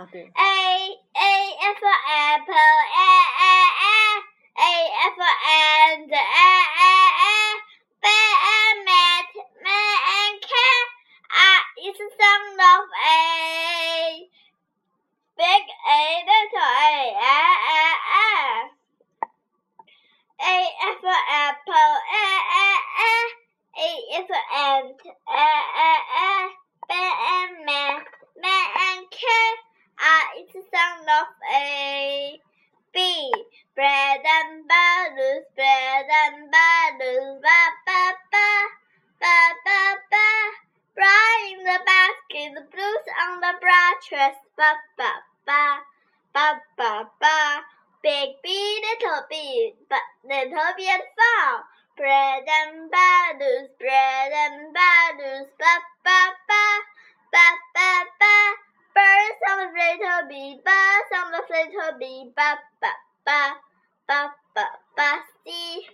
哦对 A A for apple, A A A A for ant, A A A bear and mat, man and cat. It's the sound of A. Big A, little A, A A A. A for apple, A A A. A for ant, A A A. Bear and mat, man and cat. Ah, it's the sound of A. B. Bread and butter, bread and butter, ba ba ba, ba ba ba. Brown in the basket, the blues on the branches, ba ba ba, ba ba ba. Big bee, little bee, but little bee and fall. Bread and butter, bread and butter, ba ba ba, ba ba ba. Birds on the little bee, birds the little bee, ba ba ba, ba ba ba. See,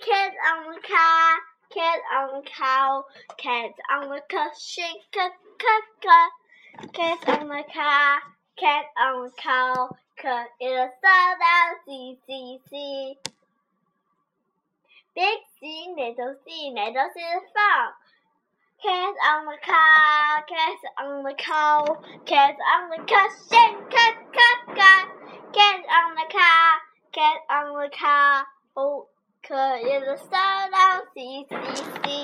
cat on the car, cat on the cow, cat on the car, shake cat cat on the car, cat on the cow, cat in the sun down, see see see. Big C, little C, little C is found. Cat on the car, cat on the cow, cat on the car, shake. Cat on the cat on the car, oh, in the sun down, see see see.